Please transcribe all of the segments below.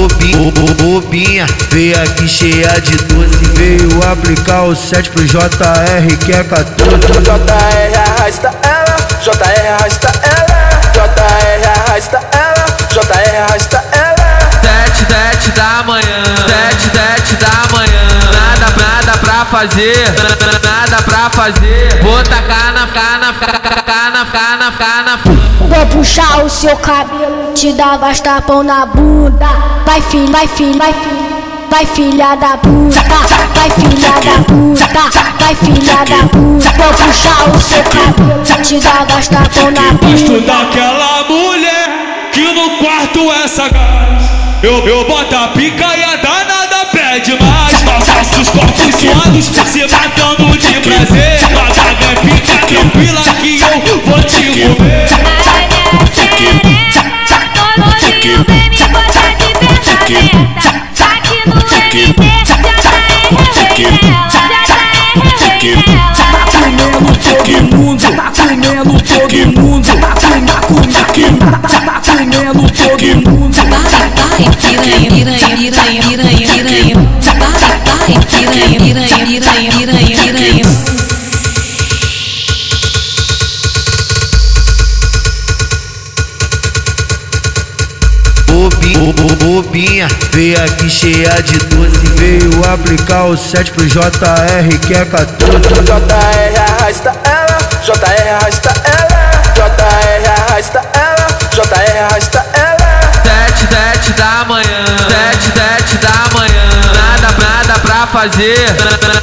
Bobinha, veio aqui cheia de doce. Veio aplicar o 7 pro JR que é 14 JR arrasta ela, JR arrasta ela. JR arrasta ela, JR arrasta ela. Sete, sete da manhã Sete, sete da manhã. Nada, nada pra fazer Nada pra fazer. Vou tacar na cana, cana, cana, cana Vou puxar o seu cabelo, te dar bastapão na bunda. Vai filha, vai filha, vai filha. Vai filha da puta, vai filha da puta, vai filha da puta. Vou puxar o seu cabelo, te dar bastapão na Gosto bunda. daquela mulher que no quarto é sagaz. Eu, eu boto a pica e a danada pede mais. Nossos corpos suados se tá comendo todo mundo. Vai, piranha, piranha, piranha, piranha, piranha. Vai, piranha, piranha, piranha, piranha, piranha. Bobinha, veio aqui cheia de doce Veio aplicar o 7 pro JR que é 14 JR arrasta ela, JR arrasta ela JR arrasta ela, JR arrasta pra fazer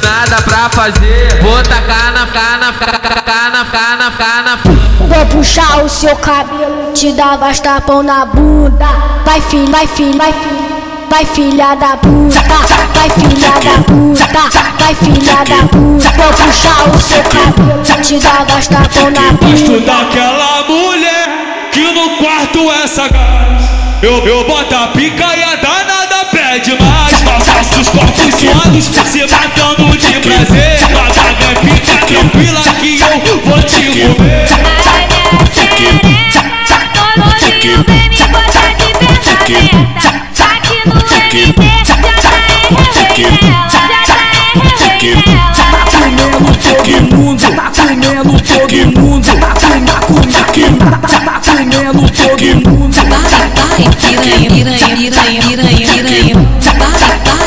Nada pra fazer Vou tacar na cana, cana, cana, cana Vou puxar o seu cabelo, te dar bastapão na bunda. Vai filha, vai filha, vai filha. Vai filha da puta, vai filha da puta, vai filha da puta. Vou puxar o seu cabelo, te dar bastapão na Gosto bunda. daquela mulher que no quarto é sagaz. Eu, eu boto a pica e a danada pede mais. Nossos suados se matando de prazer. Mas a vem fica tranquila que eu vou te tá tá. Tá comendo todo mundo, tá comendo todo mundo, tá comendo, comendo, tá, tá comendo todo mundo. Vai, vai, piranha, piranha, piranha, piranha, piranha. Vai,